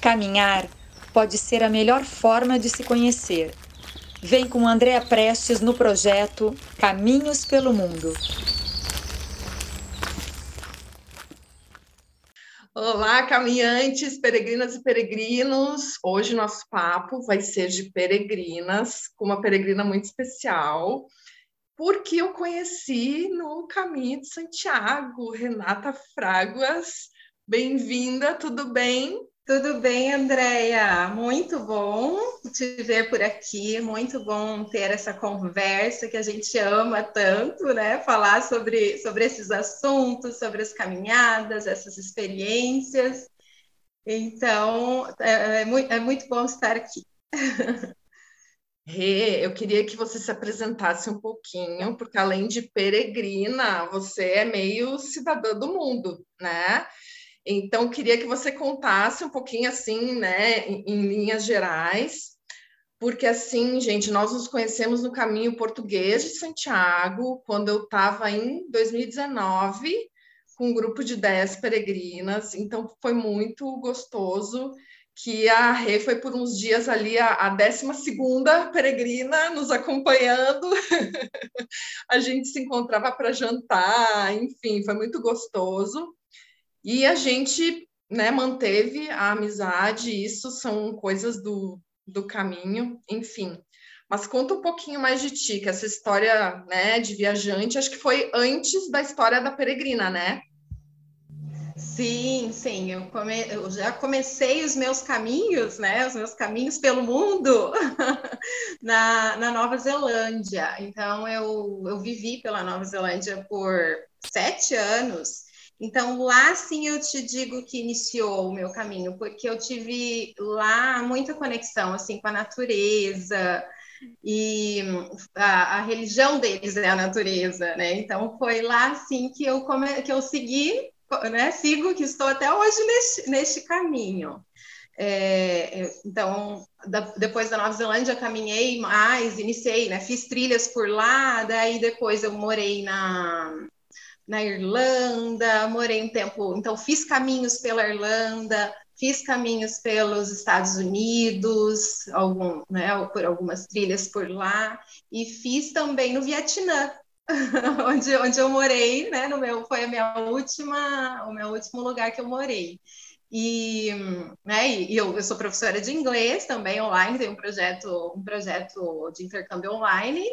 Caminhar pode ser a melhor forma de se conhecer. Vem com Andréa Prestes no projeto Caminhos pelo Mundo. Olá, caminhantes, peregrinas e peregrinos. Hoje nosso papo vai ser de peregrinas, com uma peregrina muito especial, porque eu conheci no caminho de Santiago, Renata Fraguas. Bem-vinda, tudo bem? Tudo bem, Andréia? Muito bom te ver por aqui, muito bom ter essa conversa que a gente ama tanto, né? Falar sobre, sobre esses assuntos, sobre as caminhadas, essas experiências. Então, é, é, muito, é muito bom estar aqui. Rê, eu queria que você se apresentasse um pouquinho, porque além de peregrina, você é meio cidadã do mundo, né? Então, queria que você contasse um pouquinho assim, né, em, em linhas gerais, porque assim, gente, nós nos conhecemos no caminho português de Santiago, quando eu estava em 2019, com um grupo de 10 peregrinas, então foi muito gostoso que a Rê foi por uns dias ali a, a 12 peregrina nos acompanhando. a gente se encontrava para jantar, enfim, foi muito gostoso. E a gente né, manteve a amizade, isso são coisas do, do caminho, enfim. Mas conta um pouquinho mais de ti, que essa história né, de viajante, acho que foi antes da história da peregrina, né? Sim, sim, eu, come... eu, já comecei os meus caminhos, né, os meus caminhos pelo mundo na, na Nova Zelândia. Então, eu, eu vivi pela Nova Zelândia por sete anos então, lá sim eu te digo que iniciou o meu caminho, porque eu tive lá muita conexão assim com a natureza e a, a religião deles é a natureza, né? Então foi lá sim que eu come, que eu segui, né? Sigo que estou até hoje neste, neste caminho. É, então, da, depois da Nova Zelândia, caminhei mais, iniciei, né? Fiz trilhas por lá, daí depois eu morei na na Irlanda, morei um tempo, então fiz caminhos pela Irlanda, fiz caminhos pelos Estados Unidos, algum, né, por algumas trilhas por lá, e fiz também no Vietnã, onde, onde eu morei, né, no meu, foi a minha última, o meu último lugar que eu morei. E, né, e eu, eu, sou professora de inglês também online, tenho um projeto, um projeto de intercâmbio online.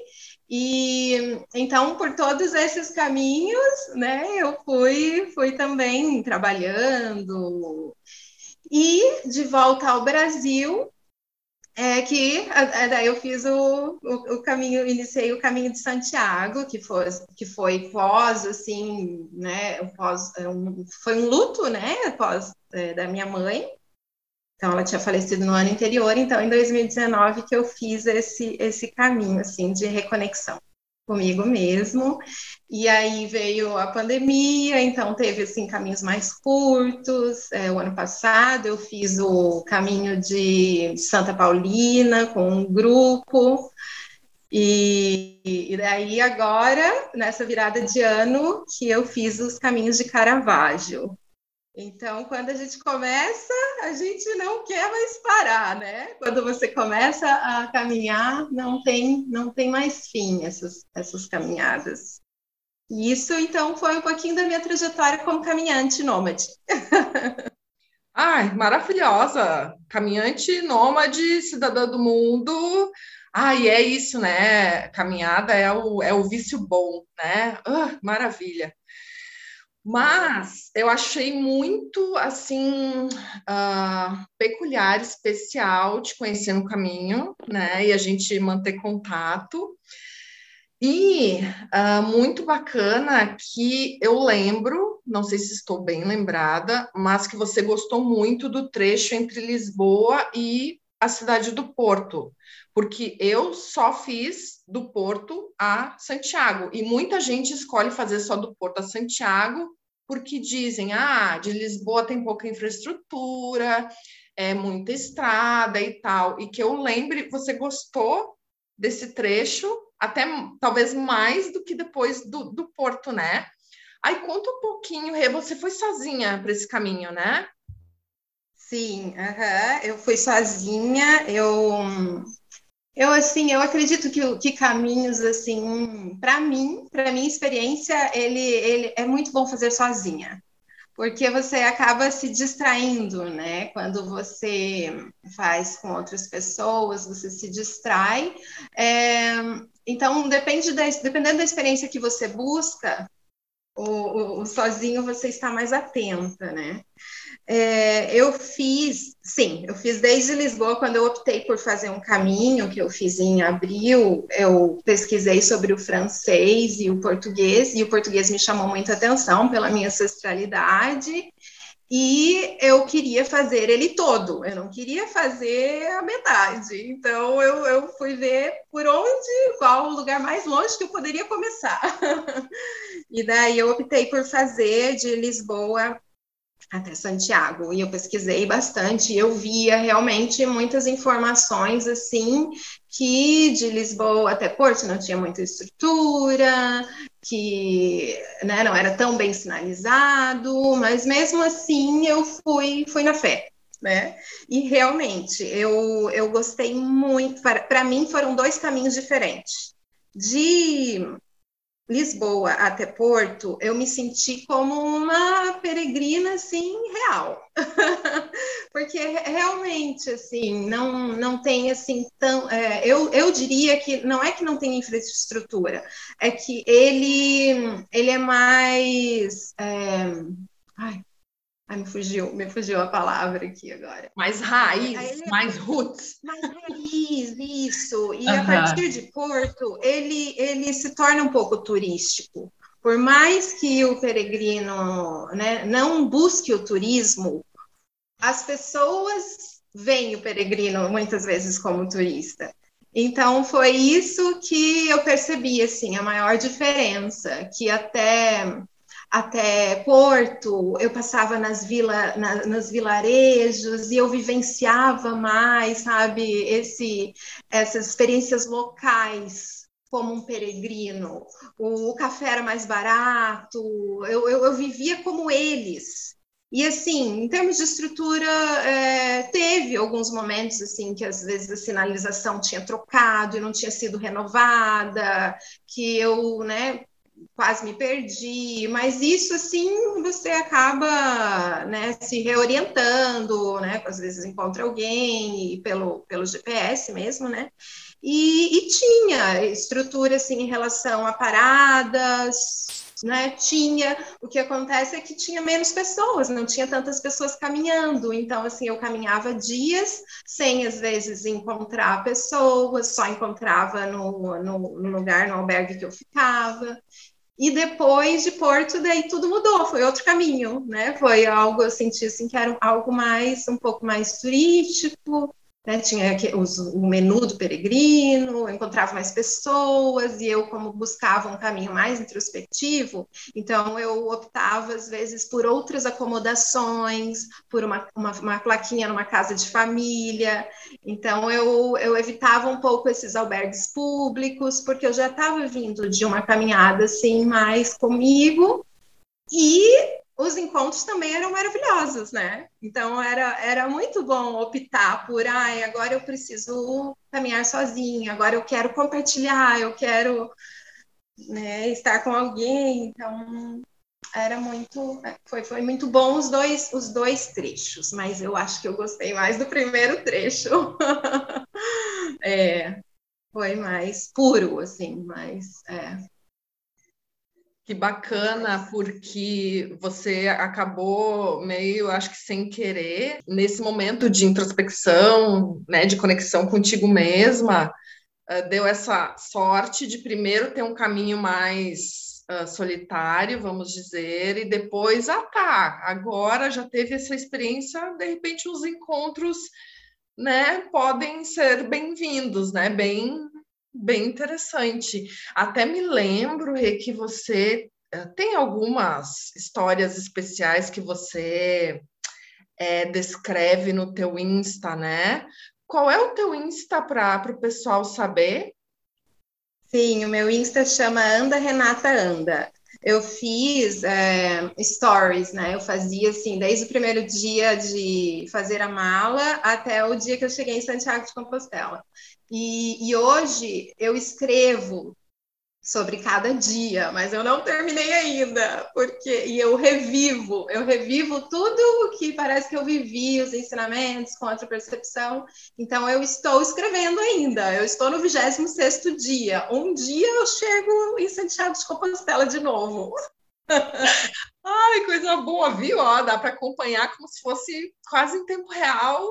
E então, por todos esses caminhos, né, eu fui, fui também trabalhando. E de volta ao Brasil, é que daí eu fiz o, o, o, caminho, iniciei o caminho de Santiago, que foi, que foi pós, assim, né, pós, é um, foi um luto, né, pós é, da minha mãe, então ela tinha falecido no ano anterior, então em 2019 que eu fiz esse, esse caminho, assim, de reconexão comigo mesmo. E aí veio a pandemia, então teve assim caminhos mais curtos. É, o ano passado eu fiz o caminho de Santa Paulina com um grupo. E, e daí agora, nessa virada de ano, que eu fiz os caminhos de Caravaggio. Então, quando a gente começa, a gente não quer mais parar, né? Quando você começa a caminhar, não tem, não tem mais fim essas, essas caminhadas. E isso, então, foi um pouquinho da minha trajetória como caminhante nômade. Ai, maravilhosa! Caminhante nômade, cidadã do mundo. Ai, é isso, né? Caminhada é o, é o vício bom, né? Uh, maravilha. Mas eu achei muito assim uh, peculiar, especial te conhecer no caminho, né? E a gente manter contato. E uh, muito bacana que eu lembro, não sei se estou bem lembrada, mas que você gostou muito do trecho entre Lisboa e a cidade do Porto, porque eu só fiz do Porto a Santiago e muita gente escolhe fazer só do Porto a Santiago porque dizem, ah, de Lisboa tem pouca infraestrutura, é muita estrada e tal, e que eu lembre, você gostou desse trecho, até talvez mais do que depois do, do Porto, né? Aí conta um pouquinho, Rê, você foi sozinha para esse caminho, né? Sim, uhum. eu fui sozinha, eu eu assim, eu acredito que, que caminhos assim, para mim, para minha experiência, ele, ele é muito bom fazer sozinha, porque você acaba se distraindo, né? Quando você faz com outras pessoas, você se distrai. É, então, depende da, dependendo da experiência que você busca, o, o, o sozinho você está mais atenta, né? É, eu fiz, sim, eu fiz desde Lisboa, quando eu optei por fazer um caminho, que eu fiz em abril, eu pesquisei sobre o francês e o português, e o português me chamou muita atenção pela minha ancestralidade, e eu queria fazer ele todo, eu não queria fazer a metade. Então eu, eu fui ver por onde, qual o lugar mais longe que eu poderia começar. e daí eu optei por fazer de Lisboa até Santiago. E eu pesquisei bastante eu via realmente muitas informações assim que de Lisboa até Porto não tinha muita estrutura, que né, não era tão bem sinalizado, mas mesmo assim eu fui, fui na fé. Né? E realmente eu, eu gostei muito. Para mim, foram dois caminhos diferentes. De Lisboa até Porto, eu me senti como uma peregrina assim real, porque realmente assim não não tem assim tão é, eu, eu diria que não é que não tem infraestrutura, é que ele ele é mais é, ai, Ai, me fugiu, me fugiu a palavra aqui agora. Mais raiz, é, mais roots. Mais raiz, isso. E a partir de Porto, ele, ele se torna um pouco turístico. Por mais que o peregrino né, não busque o turismo, as pessoas veem o peregrino muitas vezes como turista. Então foi isso que eu percebi assim, a maior diferença, que até até Porto, eu passava nas, vila, na, nos vilarejos e eu vivenciava mais, sabe, esse, essas experiências locais como um peregrino. O, o café era mais barato, eu, eu, eu, vivia como eles. E assim, em termos de estrutura, é, teve alguns momentos assim que às vezes a sinalização tinha trocado e não tinha sido renovada, que eu, né, quase me perdi, mas isso assim você acaba né, se reorientando, né? Às vezes encontra alguém pelo, pelo GPS mesmo, né? E, e tinha estrutura assim em relação a paradas, né? Tinha, o que acontece é que tinha menos pessoas, não tinha tantas pessoas caminhando, então assim eu caminhava dias sem às vezes encontrar pessoas, só encontrava no, no, no lugar, no albergue que eu ficava. E depois de Porto, daí tudo mudou, foi outro caminho, né? Foi algo, eu senti assim, que era algo mais, um pouco mais turístico, né? Tinha os, o menu do peregrino, eu encontrava mais pessoas, e eu, como buscava um caminho mais introspectivo, então eu optava, às vezes, por outras acomodações, por uma, uma, uma plaquinha numa casa de família. Então eu, eu evitava um pouco esses albergues públicos, porque eu já estava vindo de uma caminhada assim mais comigo. E os encontros também eram maravilhosos, né? Então era, era muito bom optar por, ai, agora eu preciso caminhar sozinha, agora eu quero compartilhar, eu quero né, estar com alguém. Então era muito, foi, foi muito bom os dois, os dois trechos, mas eu acho que eu gostei mais do primeiro trecho. é, foi mais puro, assim, mais. É, que bacana, porque você acabou meio, acho que sem querer, nesse momento de introspecção, né, de conexão contigo mesma, uh, deu essa sorte de primeiro ter um caminho mais uh, solitário, vamos dizer, e depois, ah tá, agora já teve essa experiência, de repente os encontros, né, podem ser bem-vindos, né, bem Bem interessante. Até me lembro, Rê, que você eh, tem algumas histórias especiais que você é, descreve no teu Insta, né? Qual é o teu Insta para o pessoal saber? Sim, o meu Insta chama Anda Renata Anda. eu fiz é, stories, né? Eu fazia assim, desde o primeiro dia de fazer a mala até o dia que eu cheguei em Santiago de Compostela. E, e hoje eu escrevo sobre cada dia, mas eu não terminei ainda, porque e eu revivo, eu revivo tudo o que parece que eu vivi, os ensinamentos, contra percepção. Então eu estou escrevendo ainda. Eu estou no 26º dia. Um dia eu chego em Santiago de Compostela de novo. Ai, coisa boa, viu? Ó, dá para acompanhar como se fosse quase em tempo real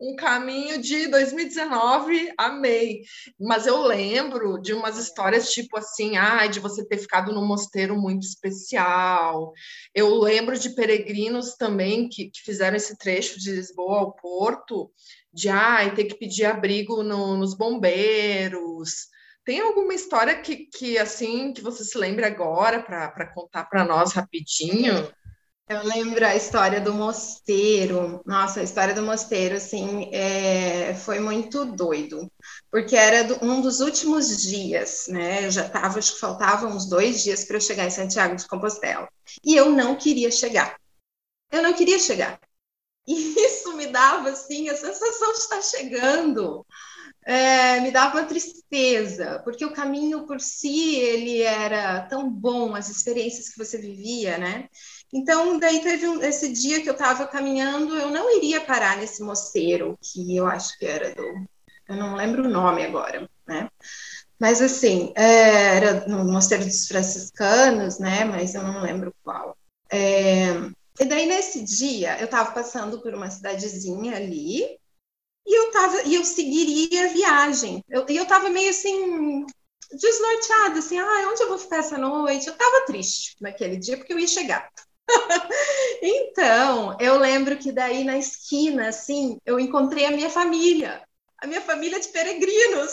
um caminho de 2019, amei. Mas eu lembro de umas histórias tipo assim, ah, de você ter ficado num mosteiro muito especial. Eu lembro de peregrinos também que, que fizeram esse trecho de Lisboa ao Porto, de ah, ter que pedir abrigo no, nos bombeiros. Tem alguma história que, que assim que você se lembre agora para contar para nós rapidinho? Eu lembro a história do mosteiro. Nossa, a história do mosteiro, assim, é, foi muito doido, porque era do, um dos últimos dias, né? Eu já estava, acho que faltavam uns dois dias para eu chegar em Santiago de Compostela. E eu não queria chegar. Eu não queria chegar. E isso me dava, assim, a sensação de estar chegando. É, me dava uma tristeza, porque o caminho por si, ele era tão bom, as experiências que você vivia, né? Então, daí teve um, esse dia que eu estava caminhando, eu não iria parar nesse mosteiro, que eu acho que era do. Eu não lembro o nome agora, né? Mas, assim, é, era no Mosteiro dos Franciscanos, né? Mas eu não lembro qual. É, e daí, nesse dia, eu estava passando por uma cidadezinha ali, e eu, tava, e eu seguiria a viagem. Eu, e eu estava meio assim, desnorteada, assim, ah, onde eu vou ficar essa noite? Eu estava triste naquele dia, porque eu ia chegar. então, eu lembro que daí na esquina, assim, eu encontrei a minha família, a minha família de peregrinos.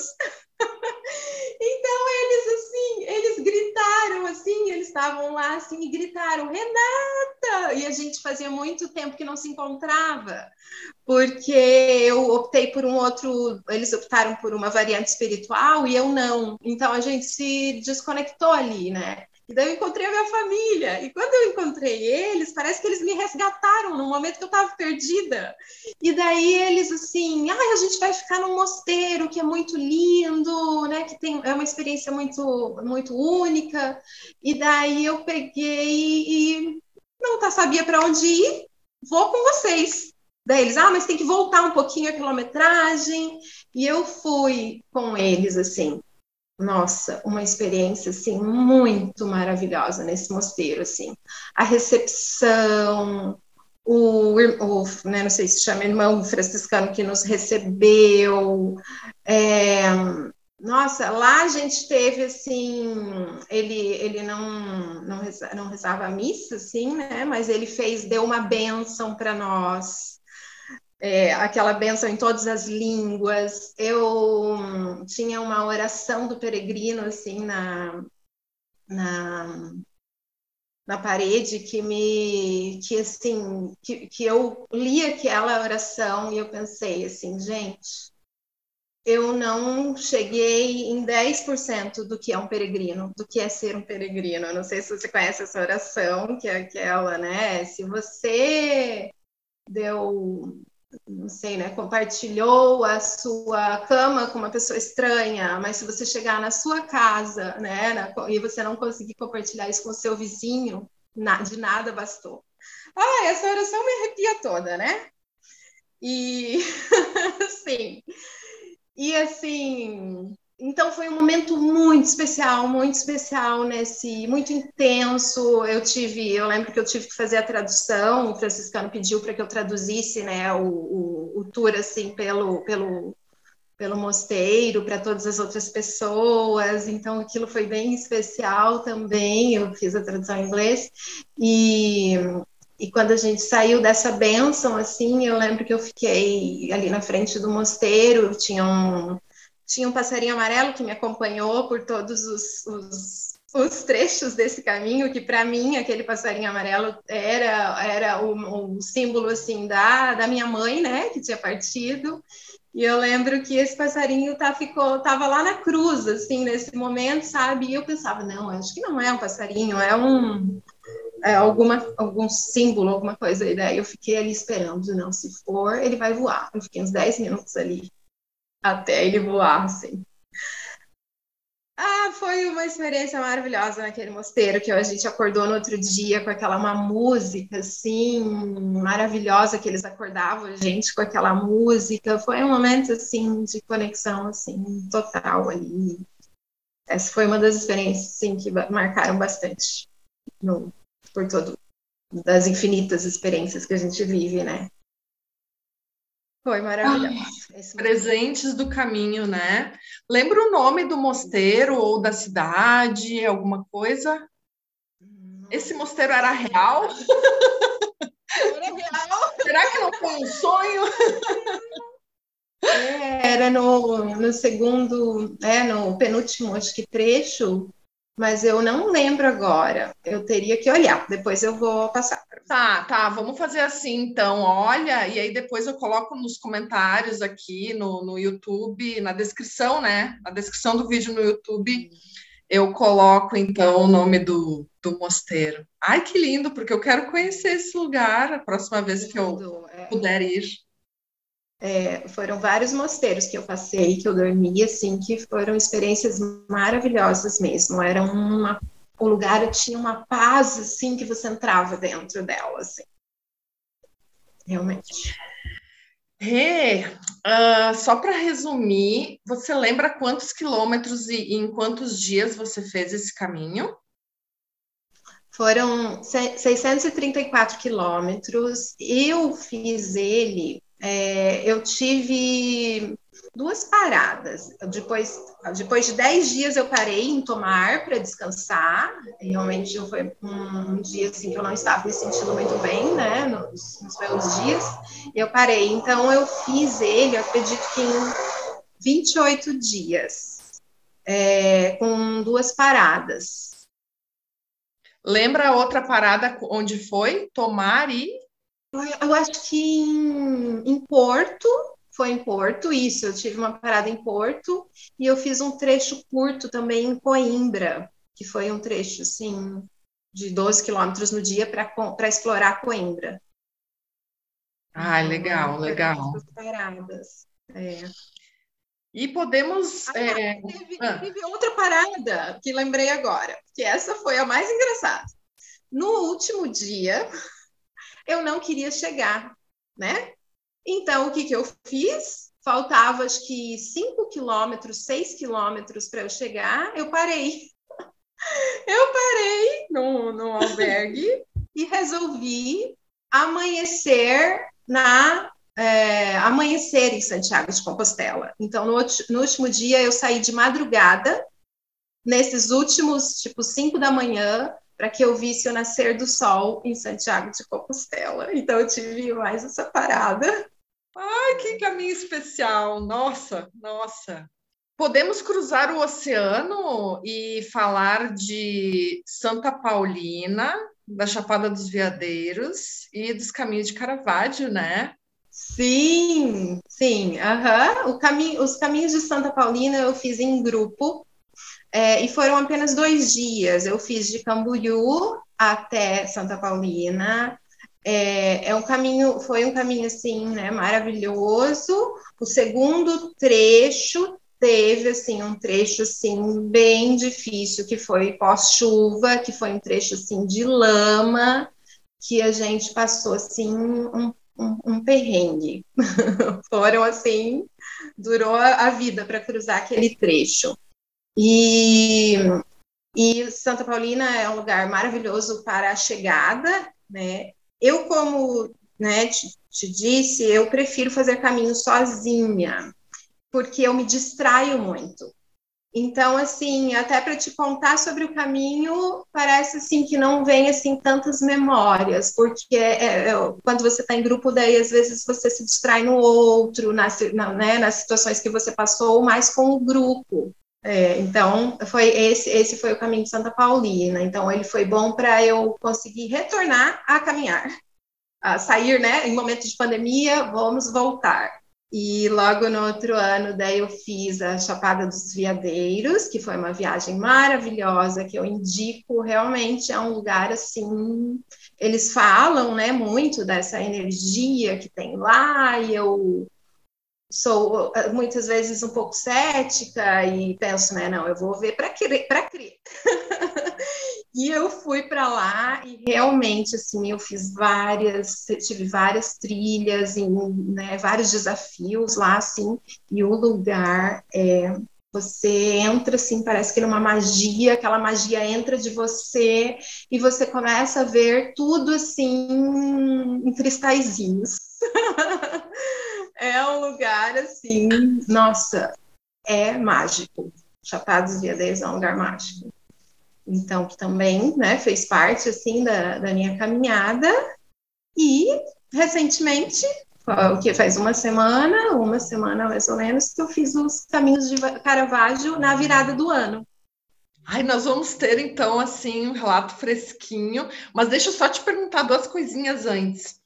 então eles assim, eles gritaram assim, eles estavam lá assim e gritaram Renata! E a gente fazia muito tempo que não se encontrava, porque eu optei por um outro, eles optaram por uma variante espiritual e eu não. Então a gente se desconectou ali, né? E daí eu encontrei a minha família. E quando eu encontrei eles, parece que eles me resgataram no momento que eu estava perdida. E daí eles assim, ah, a gente vai ficar num mosteiro que é muito lindo, né? Que tem é uma experiência muito muito única. E daí eu peguei e não tá, sabia para onde ir. Vou com vocês. Daí eles, ah, mas tem que voltar um pouquinho a quilometragem. E eu fui com eles assim nossa, uma experiência assim muito maravilhosa nesse mosteiro, assim. A recepção, o, o né, não sei se chama irmão franciscano que nos recebeu. É, nossa, lá a gente teve assim, ele, ele não, não, reza, não rezava a missa, assim, né? Mas ele fez, deu uma bênção para nós é, aquela benção em todas as línguas. Eu tinha uma oração do peregrino assim na, na, na parede que me que assim que, que eu li aquela oração e eu pensei assim, gente, eu não cheguei em 10% do que é um peregrino, do que é ser um peregrino. Eu não sei se você conhece essa oração, que é aquela, né? Se você deu não sei, né, compartilhou a sua cama com uma pessoa estranha, mas se você chegar na sua casa, né, na, e você não conseguir compartilhar isso com o seu vizinho, na, de nada bastou. Ah, essa oração me arrepia toda, né? E, sim, e assim, então foi um momento muito especial, muito especial nesse, muito intenso. Eu tive, eu lembro que eu tive que fazer a tradução. O franciscano pediu para que eu traduzisse, né, o, o, o tour assim pelo pelo pelo mosteiro para todas as outras pessoas. Então aquilo foi bem especial também. Eu fiz a tradução em inglês e e quando a gente saiu dessa bênção, assim, eu lembro que eu fiquei ali na frente do mosteiro, tinha um, tinha um passarinho amarelo que me acompanhou por todos os, os, os trechos desse caminho, que para mim aquele passarinho amarelo era, era o, o, símbolo assim da, da minha mãe, né, que tinha partido. E eu lembro que esse passarinho tá, ficou, tava lá na cruz, assim, nesse momento, sabe? E eu pensava, não, acho que não é um passarinho, é um é, alguma, algum símbolo, alguma coisa. E daí eu fiquei ali esperando, não, se for, ele vai voar. Eu fiquei uns 10 minutos ali até ele voar, assim. Ah, foi uma experiência maravilhosa naquele mosteiro, que a gente acordou no outro dia com aquela uma música, assim, maravilhosa, que eles acordavam a gente com aquela música. Foi um momento, assim, de conexão, assim, total ali. Essa foi uma das experiências, assim, que marcaram bastante no, por todo, das infinitas experiências que a gente vive, né? Foi maravilhoso. presentes do caminho, né? Lembra o nome do mosteiro ou da cidade, alguma coisa? Esse mosteiro era real? Era real. Será que não foi um sonho? É, era no, no segundo, é, no penúltimo, acho que trecho, mas eu não lembro agora. Eu teria que olhar, depois eu vou passar. Tá, tá, vamos fazer assim então. Olha, e aí depois eu coloco nos comentários aqui no, no YouTube, na descrição, né? Na descrição do vídeo no YouTube, eu coloco então o nome do, do mosteiro. Ai, que lindo, porque eu quero conhecer esse lugar a próxima vez que eu é. puder ir. É, foram vários mosteiros que eu passei, que eu dormi, assim, que foram experiências maravilhosas mesmo. Era uma, o lugar tinha uma paz, assim, que você entrava dentro dela, assim. Realmente. Rê, uh, só para resumir, você lembra quantos quilômetros e, e em quantos dias você fez esse caminho? Foram 634 quilômetros. Eu fiz ele é, eu tive duas paradas. Depois, depois de dez dias eu parei em tomar para descansar. Realmente foi um, um, dia assim, que eu não estava me sentindo muito bem, né? Nos, nos meus dias. E eu parei. Então eu fiz ele, eu acredito que em 28 dias, é, com duas paradas. Lembra a outra parada onde foi? Tomar e eu acho que em, em Porto, foi em Porto, isso. Eu tive uma parada em Porto e eu fiz um trecho curto também em Coimbra, que foi um trecho, assim, de 12 quilômetros no dia para explorar Coimbra. Ah, legal, legal. Paradas. É. E podemos. Ah, é... teve, ah. teve outra parada que lembrei agora, que essa foi a mais engraçada. No último dia, eu não queria chegar, né? Então, o que, que eu fiz? Faltava, acho que 5 quilômetros, 6 quilômetros para eu chegar, eu parei. Eu parei no, no albergue e resolvi amanhecer na é, amanhecer em Santiago de Compostela. Então, no, no, último dia, eu saí de madrugada, nesses últimos, tipo, 5 da manhã, para que eu visse o nascer do sol em Santiago de Compostela. Então eu tive mais essa parada. Ai, que caminho especial! Nossa, nossa. Podemos cruzar o oceano e falar de Santa Paulina, da Chapada dos Veadeiros e dos caminhos de Caravaggio, né? Sim, sim. Uhum. O caminho, os caminhos de Santa Paulina eu fiz em grupo é, e foram apenas dois dias. Eu fiz de Camboriú até Santa Paulina. É, é um caminho, foi um caminho assim, né, maravilhoso. O segundo trecho teve assim um trecho assim bem difícil que foi pós-chuva, que foi um trecho assim de lama que a gente passou assim um, um, um perrengue. Foram assim, durou a vida para cruzar aquele trecho. E, e Santa Paulina é um lugar maravilhoso para a chegada, né? Eu, como né, te, te disse, eu prefiro fazer caminho sozinha, porque eu me distraio muito. Então, assim, até para te contar sobre o caminho, parece assim que não vem assim tantas memórias, porque é, é, é quando você está em grupo, daí às vezes você se distrai no outro, nas, na, né, nas situações que você passou, mais com o grupo. É, então, foi esse, esse foi o caminho de Santa Paulina. Então, ele foi bom para eu conseguir retornar a caminhar, a sair, né? Em momentos de pandemia, vamos voltar. E logo no outro ano, daí eu fiz a Chapada dos Veadeiros, que foi uma viagem maravilhosa, que eu indico, realmente é um lugar assim, eles falam, né, muito dessa energia que tem lá, e eu sou muitas vezes um pouco cética e penso, né, não, eu vou ver para crer, para crer. E eu fui para lá e realmente, assim, eu fiz várias, tive várias trilhas e né, vários desafios lá, assim, e o lugar é, você entra assim, parece que é uma magia, aquela magia entra de você e você começa a ver tudo assim em cristalzinhos. é um lugar assim, nossa, é mágico. Chapados Veadeiros é um lugar mágico então que também né, fez parte assim da, da minha caminhada e recentemente o que faz uma semana, uma semana mais ou menos, que eu fiz os caminhos de Caravaggio na virada do ano. Ai, nós vamos ter então assim um relato fresquinho, mas deixa eu só te perguntar duas coisinhas antes.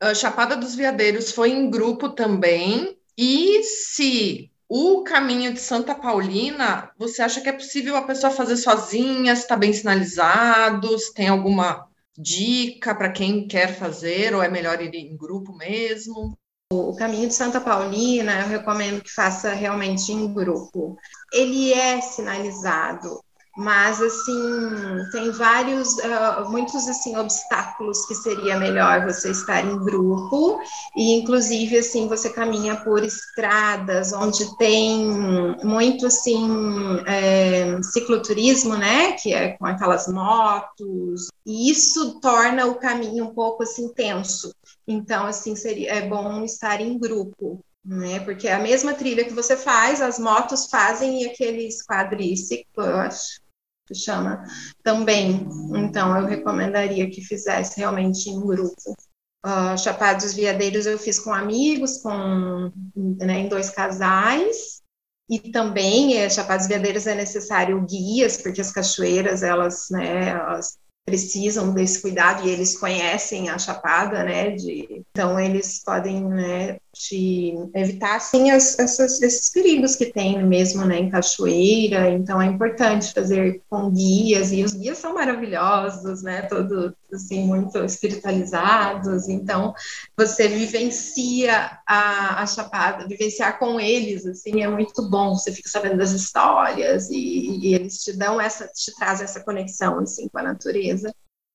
A Chapada dos Veadeiros foi em grupo também, e se o caminho de Santa Paulina, você acha que é possível a pessoa fazer sozinha? Está bem sinalizado? Se tem alguma dica para quem quer fazer? Ou é melhor ir em grupo mesmo? O caminho de Santa Paulina, eu recomendo que faça realmente em grupo. Ele é sinalizado, mas assim tem vários uh, muitos assim obstáculos que seria melhor você estar em grupo. E inclusive assim você caminha por estradas onde tem muito assim é, cicloturismo né? Que é com aquelas motos. E isso torna o caminho um pouco assim tenso. Então assim seria é bom estar em grupo né? Porque é a mesma trilha que você faz, as motos fazem e aqueles quadriciclo, eu acho que chama também. Então, eu recomendaria que fizesse realmente em grupo. Uh, Chapados Veadeiros eu fiz com amigos, com né, em dois casais. E também, é, Chapados Veadeiros é necessário guias, porque as cachoeiras, elas, né, elas precisam desse cuidado e eles conhecem a chapada, né? De, então eles podem né, te evitar assim as, essas, esses perigos que tem mesmo né, em cachoeira. Então é importante fazer com guias e os guias são maravilhosos, né? Todos assim muito espiritualizados. Então você vivencia a, a chapada, vivenciar com eles assim é muito bom. Você fica sabendo das histórias e, e eles te dão essa, te trazem essa conexão assim com a natureza.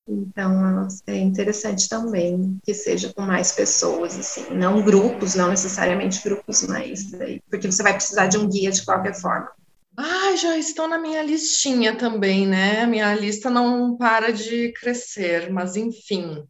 Então, é interessante também que seja com mais pessoas, assim, não grupos, não necessariamente grupos, mas porque você vai precisar de um guia de qualquer forma. Ah, já estão na minha listinha também, né? Minha lista não para de crescer, mas enfim.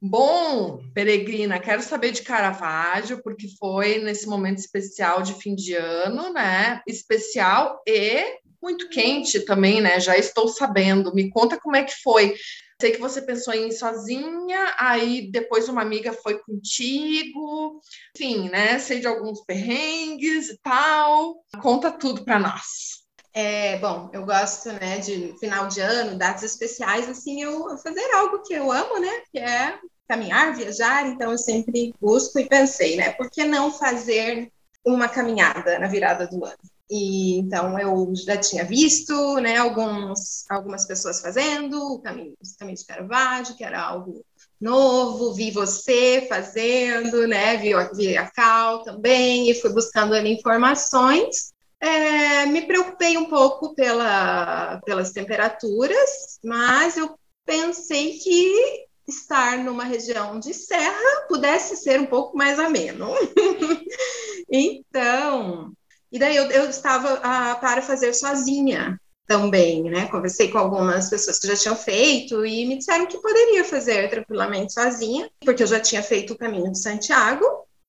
Bom, Peregrina, quero saber de Caravaggio, porque foi nesse momento especial de fim de ano, né? Especial e muito quente também, né? Já estou sabendo. Me conta como é que foi. Sei que você pensou em ir sozinha, aí depois uma amiga foi contigo, enfim, né? Sei de alguns perrengues e tal. Conta tudo para nós. É, bom, eu gosto, né, de final de ano, datas especiais, assim, eu fazer algo que eu amo, né, que é caminhar, viajar, então eu sempre busco e pensei, né, por que não fazer uma caminhada na virada do ano? E então eu já tinha visto, né, alguns, algumas pessoas fazendo o caminho, o caminho de Caravaggio, que era algo novo, vi você fazendo, né, vi, vi a Cal também, e fui buscando ali informações. É, me preocupei um pouco pela, pelas temperaturas, mas eu pensei que estar numa região de serra pudesse ser um pouco mais ameno. então, e daí eu, eu estava ah, para fazer sozinha também, né? Conversei com algumas pessoas que já tinham feito e me disseram que poderia fazer tranquilamente sozinha, porque eu já tinha feito o caminho de Santiago,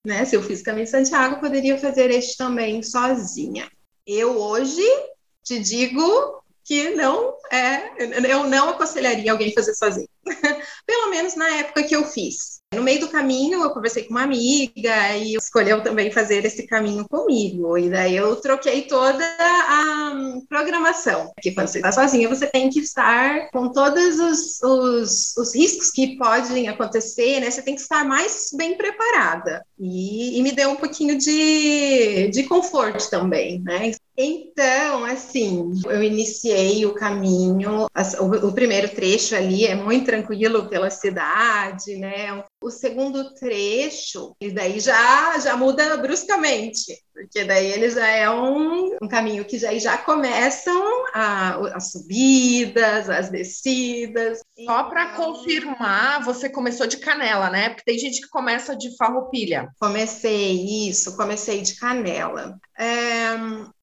né? Se eu fiz o caminho de Santiago, poderia fazer este também sozinha. Eu hoje te digo que não é, eu não aconselharia alguém fazer sozinho. Pelo menos na época que eu fiz. No meio do caminho, eu conversei com uma amiga e escolheu também fazer esse caminho comigo. E daí eu troquei toda a programação. Porque quando você está sozinha, você tem que estar com todos os, os, os, riscos que podem acontecer, né? Você tem que estar mais bem preparada. E, e me deu um pouquinho de, de conforto também, né? Então, assim, eu iniciei o caminho, o, primeiro trecho ali é muito tranquilo pela cidade, né? O segundo trecho, e daí já, já muda bruscamente, porque daí ele já é um, um caminho que já, já começam a, as subidas, as descidas. Só para então... confirmar, você começou de canela, né? Porque tem gente que começa de farroupilha. Comecei, isso, comecei de canela. É,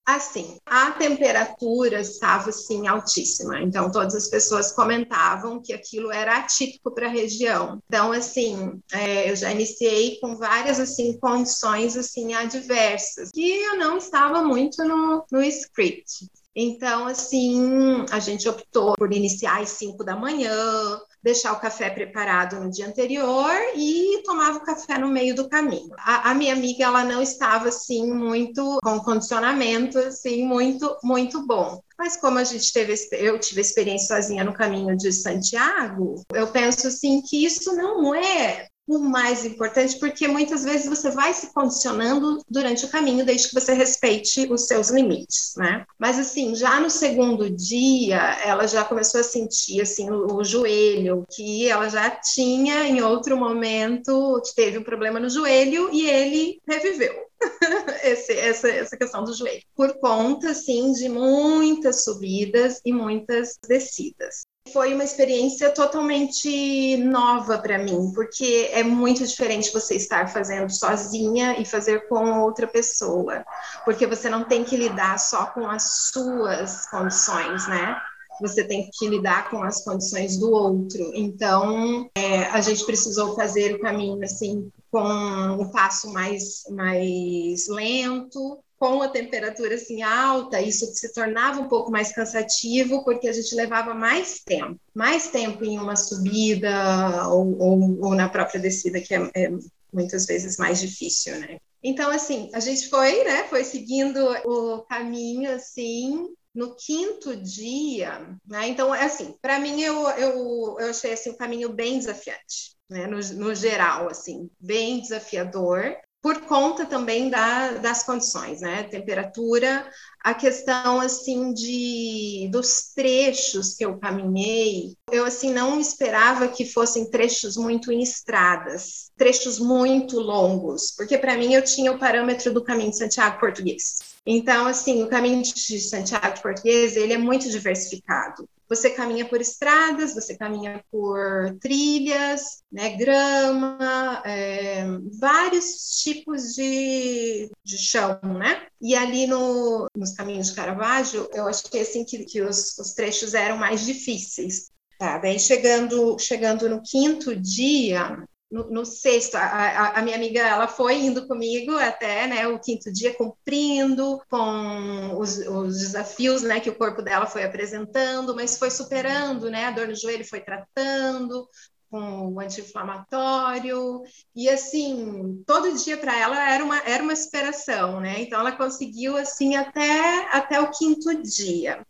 Assim, a temperatura estava assim altíssima, então todas as pessoas comentavam que aquilo era atípico para a região. Então, assim, é, eu já iniciei com várias assim condições assim adversas que eu não estava muito no, no script. Então, assim, a gente optou por iniciar às 5 da manhã, deixar o café preparado no dia anterior e tomava o café no meio do caminho. A, a, minha amiga, ela não estava, assim, muito com condicionamento, assim, muito, muito bom. Mas como a gente teve, eu tive experiência sozinha no caminho de Santiago, eu penso, assim, que isso não é o mais importante, porque muitas vezes você vai se condicionando durante o caminho, desde que você respeite os seus limites, né? Mas assim, já no segundo dia, ela já começou a sentir assim o, o joelho, que ela já tinha em outro momento teve um problema no joelho e ele reviveu. Esse, essa, essa questão do joelho, por conta, assim, de muitas subidas e muitas descidas foi uma experiência totalmente nova para mim, porque é muito diferente você estar fazendo sozinha e fazer com outra pessoa, porque você não tem que lidar só com as suas condições, né? Você tem que lidar com as condições do outro. Então, é, a gente precisou fazer o caminho assim com um passo mais mais lento, com a temperatura assim alta, isso se tornava um pouco mais cansativo, porque a gente levava mais tempo, mais tempo em uma subida ou, ou, ou na própria descida, que é, é, muitas vezes mais difícil, né? Então, assim, a gente foi, né, foi seguindo o caminho, assim, no quinto dia, né? Então, é assim, para mim, eu, eu, eu achei, assim, o caminho bem desafiante. Né, no, no geral, assim, bem desafiador, por conta também da, das condições, né? Temperatura, a questão assim de dos trechos que eu caminhei, eu assim não esperava que fossem trechos muito em estradas, trechos muito longos, porque para mim eu tinha o parâmetro do caminho de Santiago português. Então, assim, o caminho de Santiago português, ele é muito diversificado. Você caminha por estradas, você caminha por trilhas, né, grama, é, vários tipos de, de chão, né? E ali no, nos caminhos de Caravaggio, eu achei assim que, que os, os trechos eram mais difíceis. Tá, daí chegando, chegando no quinto dia, no, no sexto, a, a, minha amiga ela foi indo comigo até né, o quinto dia, cumprindo com os, os, desafios né, que o corpo dela foi apresentando, mas foi superando, né? A dor no joelho foi tratando com o anti-inflamatório e assim todo dia para ela era uma era uma superação, né? Então ela conseguiu assim até até o quinto dia.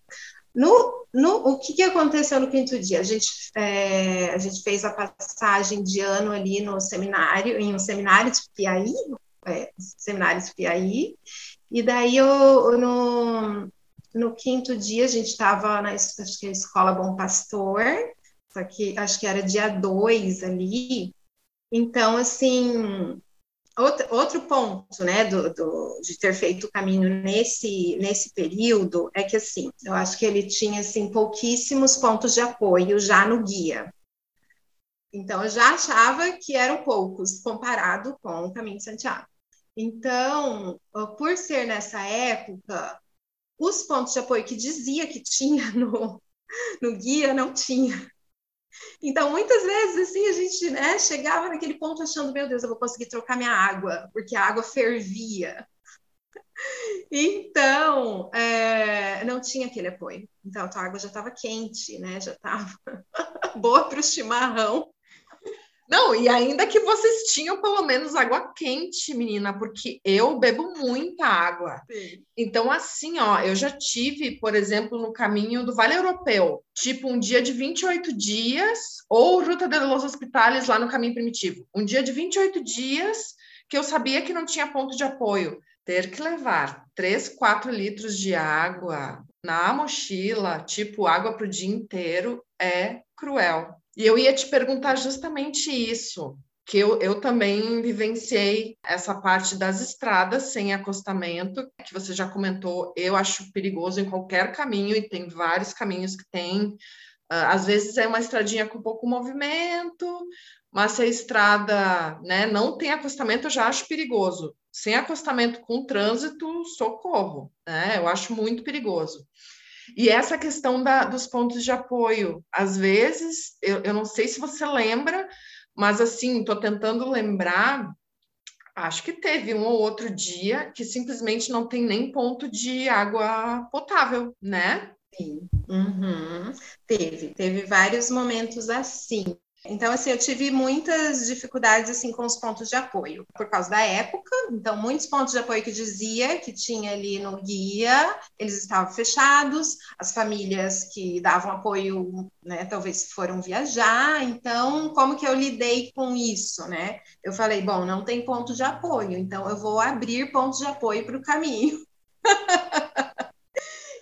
No, no, o que, que aconteceu no quinto dia? A gente, é, a gente fez a passagem de ano ali no seminário, em um seminário de Piaí, é, seminário de Piaí, e daí eu, no, no quinto dia a gente estava na acho que é Escola Bom Pastor, só que acho que era dia 2 ali, então, assim, Outro, outro ponto, né, do, do, de ter feito o caminho nesse, nesse período é que, assim, eu acho que ele tinha, assim, pouquíssimos pontos de apoio já no guia. Então, eu já achava que eram poucos comparado com o Caminho de Santiago. Então, por ser nessa época, os pontos de apoio que dizia que tinha no, no guia não tinha. Então, muitas vezes, assim, a gente né, chegava naquele ponto achando, meu Deus, eu vou conseguir trocar minha água, porque a água fervia. Então, é, não tinha aquele apoio. Então, a tua água já estava quente, né? Já estava boa para o chimarrão. Não, e ainda que vocês tinham pelo menos água quente, menina, porque eu bebo muita água. Sim. Então, assim, ó, eu já tive, por exemplo, no caminho do Vale Europeu, tipo um dia de 28 dias, ou Ruta de los Hospitales lá no caminho primitivo. Um dia de 28 dias que eu sabia que não tinha ponto de apoio. Ter que levar 3, 4 litros de água na mochila, tipo água para o dia inteiro, é cruel. E eu ia te perguntar justamente isso, que eu, eu também vivenciei essa parte das estradas sem acostamento, que você já comentou, eu acho perigoso em qualquer caminho, e tem vários caminhos que tem. Uh, às vezes é uma estradinha com pouco movimento, mas se a estrada né, não tem acostamento, eu já acho perigoso. Sem acostamento com trânsito, socorro, né? Eu acho muito perigoso. E essa questão da, dos pontos de apoio, às vezes, eu, eu não sei se você lembra, mas assim, estou tentando lembrar, acho que teve um ou outro dia que simplesmente não tem nem ponto de água potável, né? Sim, uhum. teve, teve vários momentos assim. Então, assim, eu tive muitas dificuldades, assim, com os pontos de apoio, por causa da época. Então, muitos pontos de apoio que dizia que tinha ali no guia, eles estavam fechados, as famílias que davam apoio, né, talvez foram viajar. Então, como que eu lidei com isso, né? Eu falei, bom, não tem ponto de apoio, então eu vou abrir pontos de apoio para o caminho.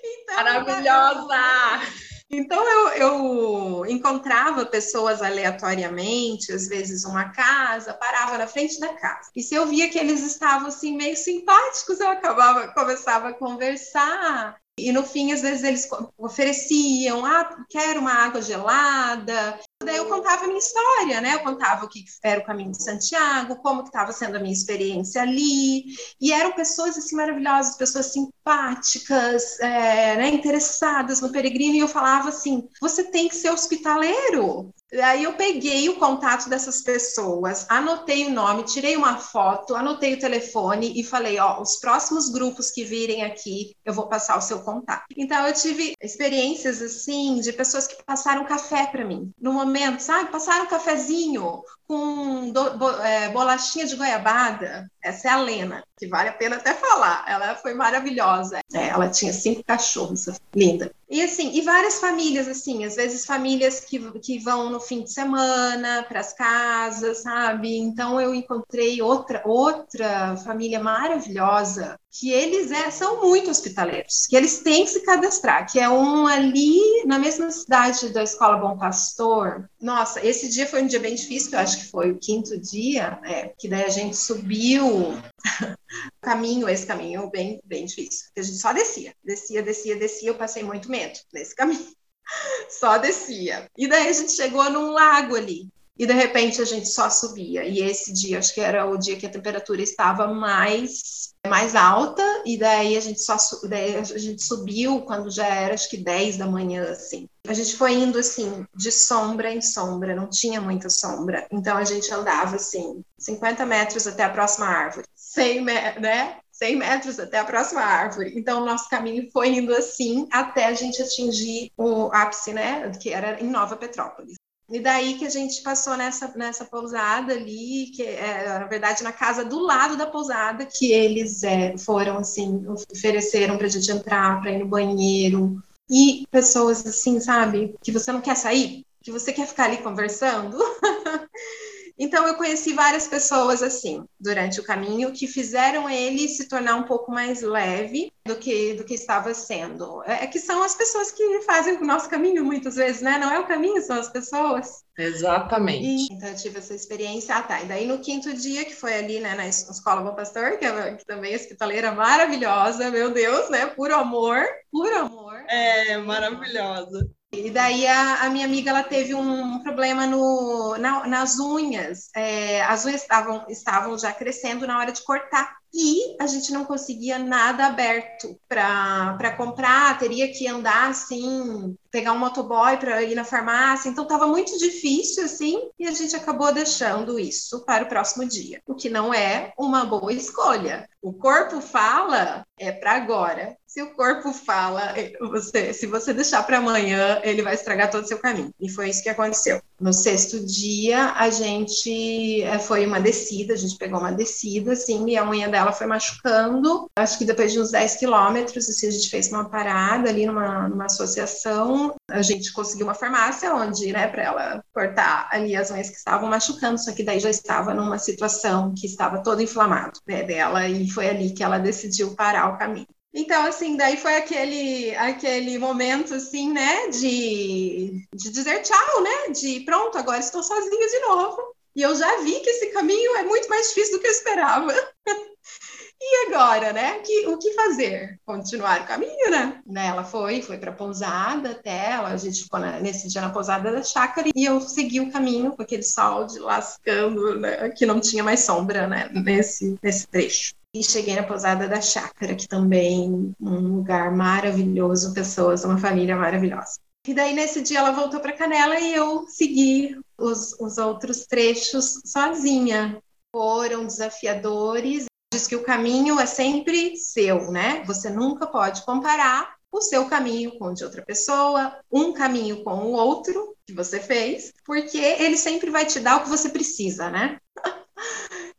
então, Maravilhosa! Então eu, eu, encontrava pessoas aleatoriamente, às vezes uma casa, parava na frente da casa. E se eu via que eles estavam assim meio simpáticos, eu acabava, começava a conversar. E no fim, às vezes eles ofereciam, ah, quero uma água gelada. Daí eu contava a minha história, né? Eu contava o que era o caminho de Santiago, como que estava sendo a minha experiência ali. E eram pessoas assim maravilhosas, pessoas simpáticas, é, né? interessadas no peregrino. E eu falava assim: você tem que ser hospitaleiro. Aí eu peguei o contato dessas pessoas, anotei o nome, tirei uma foto, anotei o telefone e falei: ó, os próximos grupos que virem aqui, eu vou passar o seu contato. Então eu tive experiências assim de pessoas que passaram café para mim. No momento, sabe, passaram um cafezinho com do, bo, é, bolachinha de goiabada. Essa é a Lena, que vale a pena até falar. Ela foi maravilhosa. É, ela tinha cinco cachorros, linda. E assim, e várias famílias, assim, às vezes famílias que, que vão no fim de semana para as casas, sabe? Então eu encontrei outra outra família maravilhosa que eles é, são muito hospitaleiros, que eles têm que se cadastrar, que é um ali na mesma cidade da Escola Bom Pastor. Nossa, esse dia foi um dia bem difícil, eu acho que foi o quinto dia, é, que daí a gente subiu o caminho, esse caminho bem, bem difícil, a gente só descia, descia, descia, descia, eu passei muito medo nesse caminho. Só descia. E daí a gente chegou num lago ali e de repente a gente só subia. E esse dia, acho que era o dia que a temperatura estava mais mais alta, e daí a gente só daí a gente subiu quando já era acho que 10 da manhã, assim. A gente foi indo assim, de sombra em sombra, não tinha muita sombra. Então a gente andava assim, 50 metros até a próxima árvore. 100, né? 100 metros até a próxima árvore. Então, o nosso caminho foi indo assim até a gente atingir o ápice, né? Que era em Nova Petrópolis. E daí que a gente passou nessa, nessa pousada ali, que é, na verdade, na casa do lado da pousada, que eles é, foram, assim, ofereceram para a gente entrar, para ir no banheiro. E pessoas, assim, sabe, que você não quer sair, que você quer ficar ali conversando. Então, eu conheci várias pessoas assim durante o caminho que fizeram ele se tornar um pouco mais leve do que do que estava sendo. É, é que são as pessoas que fazem o nosso caminho muitas vezes, né? Não é o caminho, são as pessoas. Exatamente. E, então, eu tive essa experiência. Ah, tá. E daí, no quinto dia, que foi ali, né, na Escola Bom Pastor, que, é, que também é hospitaleira maravilhosa, meu Deus, né? Puro amor, puro amor. É, maravilhosa. E daí a, a, minha amiga ela teve um problema no, na, nas unhas. É, as unhas estavam, estavam já crescendo na hora de cortar. E a gente não conseguia nada aberto para comprar, teria que andar assim, pegar um motoboy para ir na farmácia, então estava muito difícil assim, e a gente acabou deixando isso para o próximo dia, o que não é uma boa escolha. O corpo fala é para agora. Se o corpo fala, você, se você deixar para amanhã, ele vai estragar todo o seu caminho. E foi isso que aconteceu. No sexto dia, a gente é, foi uma descida, a gente pegou uma descida, assim, e a unha dela foi machucando. Acho que depois de uns 10 quilômetros, assim, a gente fez uma parada ali numa, numa associação. A gente conseguiu uma farmácia onde, né, para ela cortar ali as unhas que estavam machucando, só que daí já estava numa situação que estava todo inflamado, né, dela, e foi ali que ela decidiu parar o caminho. Então, assim, daí foi aquele, aquele momento, assim, né, de, de dizer tchau, né, de pronto, agora estou sozinha de novo. E eu já vi que esse caminho é muito mais difícil do que eu esperava. e agora, né, que, o que fazer? Continuar o caminho, né? Ela foi, foi para a pousada até, ela, a gente ficou na, nesse dia na pousada da chácara e eu segui o caminho com aquele sol de lascando, né, que não tinha mais sombra, né, nesse, nesse trecho. E cheguei na pousada da chácara, que também um lugar maravilhoso, pessoas, uma família maravilhosa. E daí nesse dia ela voltou para Canela e eu segui os, os outros trechos sozinha. Foram desafiadores. Diz que o caminho é sempre seu, né? Você nunca pode comparar o seu caminho com o de outra pessoa, um caminho com o outro que você fez, porque ele sempre vai te dar o que você precisa, né?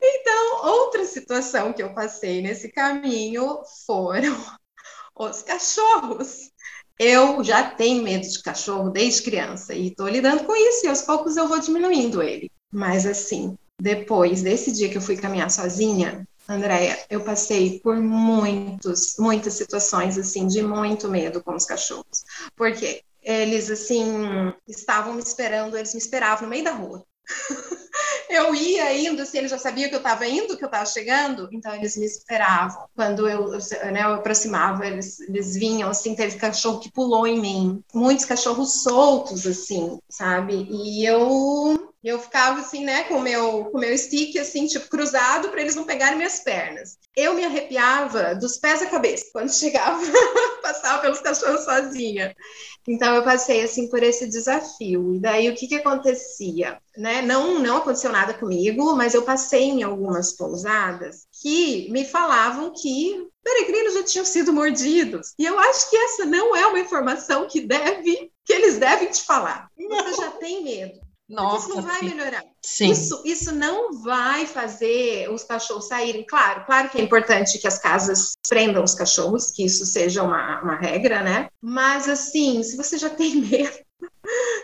Então, outra situação que eu passei nesse caminho foram os cachorros. Eu já tenho medo de cachorro desde criança e estou lidando com isso e aos poucos eu vou diminuindo ele. Mas assim, depois desse dia que eu fui caminhar sozinha, Andréia, eu passei por muitos, muitas situações assim de muito medo com os cachorros. Porque eles assim estavam me esperando, eles me esperavam no meio da rua. eu ia indo, assim, eles já sabiam que eu estava indo, que eu estava chegando, então eles me esperavam. Quando eu, né, eu aproximava, eles, eles vinham, assim, teve cachorro que pulou em mim, muitos cachorros soltos, assim, sabe? E eu eu ficava assim, né, com o meu, com meu stick, assim, tipo, cruzado, para eles não pegarem minhas pernas. Eu me arrepiava dos pés à cabeça quando chegava, passava pelos cachorros sozinha. Então, eu passei, assim, por esse desafio. E daí, o que que acontecia? Né? Não, não aconteceu nada comigo, mas eu passei em algumas pousadas que me falavam que peregrinos já tinham sido mordidos. E eu acho que essa não é uma informação que deve que eles devem te falar. Você já tem medo. Nossa, isso não vai melhorar. Sim. Isso, isso não vai fazer os cachorros saírem. Claro, claro que é importante que as casas prendam os cachorros, que isso seja uma, uma regra, né? Mas assim, se você já tem medo,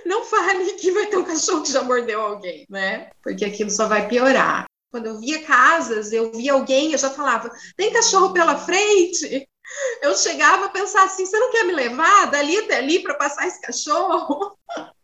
não fale que vai ter um cachorro que já mordeu alguém, né? Porque aquilo só vai piorar. Quando eu via casas, eu via alguém, eu já falava: tem cachorro pela frente? Eu chegava a pensar assim: você não quer me levar dali até ali para passar esse cachorro?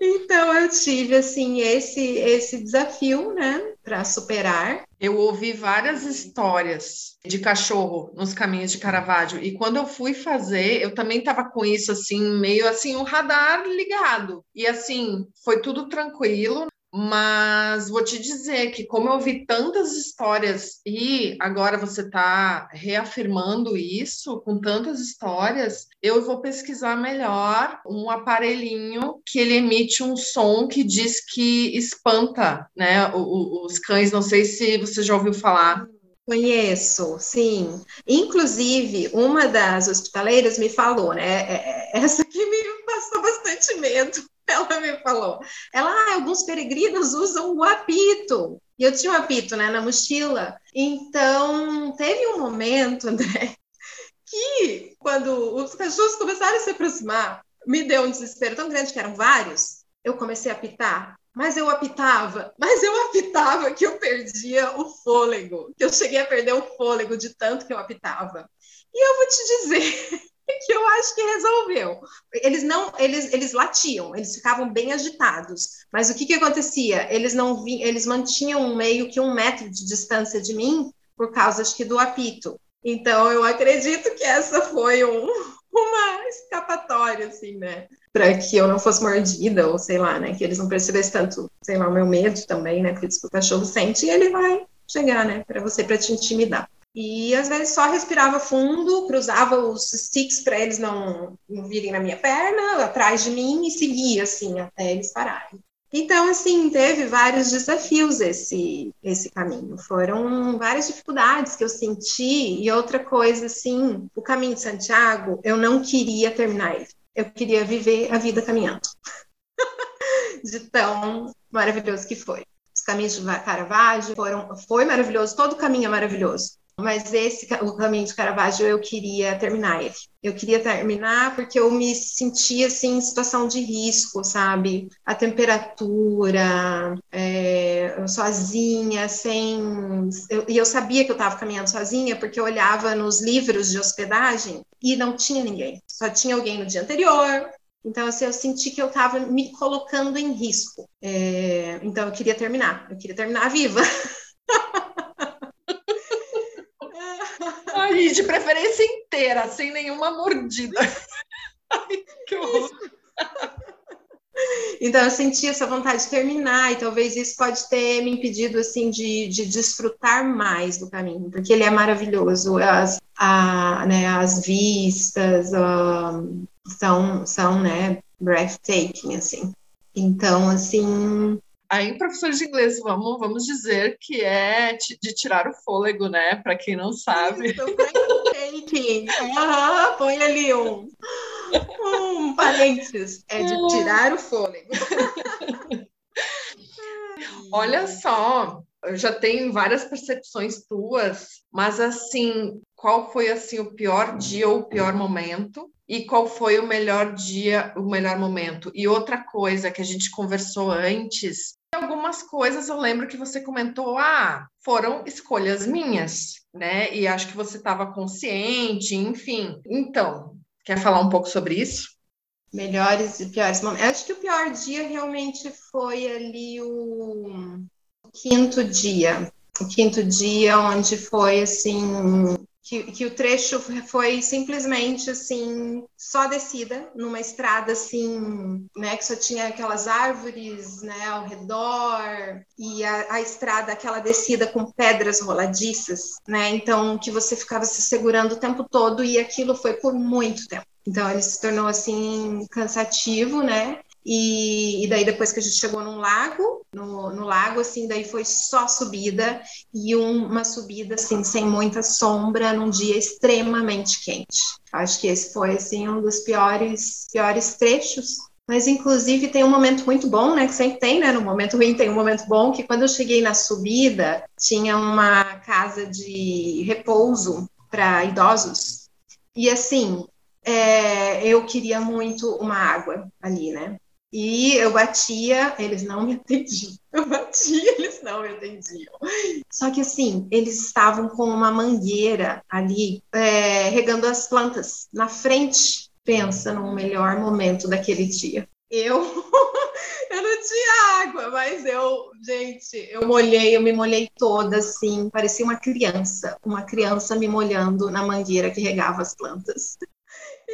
Então eu tive assim esse esse desafio, né, para superar. Eu ouvi várias histórias de cachorro nos caminhos de Caravaggio e quando eu fui fazer, eu também estava com isso assim meio assim o radar ligado e assim foi tudo tranquilo. Mas vou te dizer que, como eu ouvi tantas histórias e agora você está reafirmando isso com tantas histórias, eu vou pesquisar melhor um aparelhinho que ele emite um som que diz que espanta né, os cães. Não sei se você já ouviu falar. Conheço, sim. Inclusive, uma das hospitaleiras me falou, né? É, é, essa que me passou bastante medo ela me falou. Ela, ah, alguns peregrinos usam o apito. E eu tinha um apito, né, na mochila. Então, teve um momento, André, que quando os cachorros começaram a se aproximar, me deu um desespero tão grande que eram vários. Eu comecei a apitar, mas eu apitava, mas eu apitava que eu perdia o fôlego, que eu cheguei a perder o fôlego de tanto que eu apitava. E eu vou te dizer que eu acho que resolveu. Eles não, eles, eles latiam, eles ficavam bem agitados. Mas o que, que acontecia? Eles não vi, eles mantinham meio que um metro de distância de mim por causa acho que do apito. Então eu acredito que essa foi um, uma escapatória, assim, né? Para que eu não fosse mordida, ou sei lá, né? Que eles não percebessem tanto, sei lá, o meu medo também, né? Porque o cachorro sente e ele vai chegar, né? Para você, para te intimidar. E às vezes só respirava fundo, cruzava os sticks para eles não, não virem na minha perna, atrás de mim, e seguia assim até eles pararem. Então, assim, teve vários desafios esse, esse caminho. Foram várias dificuldades que eu senti. E outra coisa, assim, o caminho de Santiago, eu não queria terminar ele. Eu queria viver a vida caminhando. de tão maravilhoso que foi. Os caminhos de Caravaggio foram, foi maravilhoso, todo o caminho é maravilhoso. Mas esse, o caminho de Caravaggio, eu queria terminar ele. Eu queria terminar porque eu me sentia assim em situação de risco, sabe? A temperatura, é, sozinha, sem. Eu, e eu sabia que eu estava caminhando sozinha porque eu olhava nos livros de hospedagem e não tinha ninguém. Só tinha alguém no dia anterior, então, assim, eu senti que eu estava me colocando em risco. É, então, eu queria terminar. Eu queria terminar viva. De preferência inteira, sem nenhuma mordida. Ai, que horror. Então eu senti essa vontade de terminar e talvez isso pode ter me impedido assim de, de desfrutar mais do caminho, porque ele é maravilhoso, as, a, né, as vistas um, são, são né, breathtaking, assim. Então, assim, Aí, professor de inglês, vamos, vamos dizer que é de tirar o fôlego, né? Para quem não sabe. Isso, breathtaking. Uhum, põe ali um, um parênteses. É de tirar o fôlego. Olha só, eu já tenho várias percepções tuas, mas assim, qual foi assim o pior dia ou o pior momento? E qual foi o melhor dia, o melhor momento? E outra coisa que a gente conversou antes Algumas coisas eu lembro que você comentou, ah, foram escolhas minhas, né? E acho que você estava consciente, enfim. Então, quer falar um pouco sobre isso? Melhores e piores momentos. Acho que o pior dia realmente foi ali o, o quinto dia. O quinto dia, onde foi assim que, que, o trecho foi simplesmente assim, só descida, numa estrada assim, né, que só tinha aquelas árvores, né, ao redor, e a, a estrada, aquela descida com pedras roladiças, né, então que você ficava se segurando o tempo todo, e aquilo foi por muito tempo. Então ele se tornou assim cansativo, né? E, e, daí depois que a gente chegou num lago, no, no lago, assim, daí foi só subida e um, uma subida, assim, sem muita sombra, num dia extremamente quente. Acho que esse foi, assim, um dos piores, piores trechos. Mas, inclusive, tem um momento muito bom, né, que sempre tem, né, no momento ruim tem um momento bom, que quando eu cheguei na subida, tinha uma casa de repouso para idosos. E, assim, é, eu queria muito uma água ali, né? E eu batia, eles não me atendiam. Eu batia, eles não me atendiam. Só que assim, eles estavam com uma mangueira ali, é, regando as plantas na frente. Pensa no melhor momento daquele dia. Eu, eu não tinha água, mas eu, gente, eu molhei, eu me molhei toda assim, parecia uma criança, uma criança me molhando na mangueira que regava as plantas.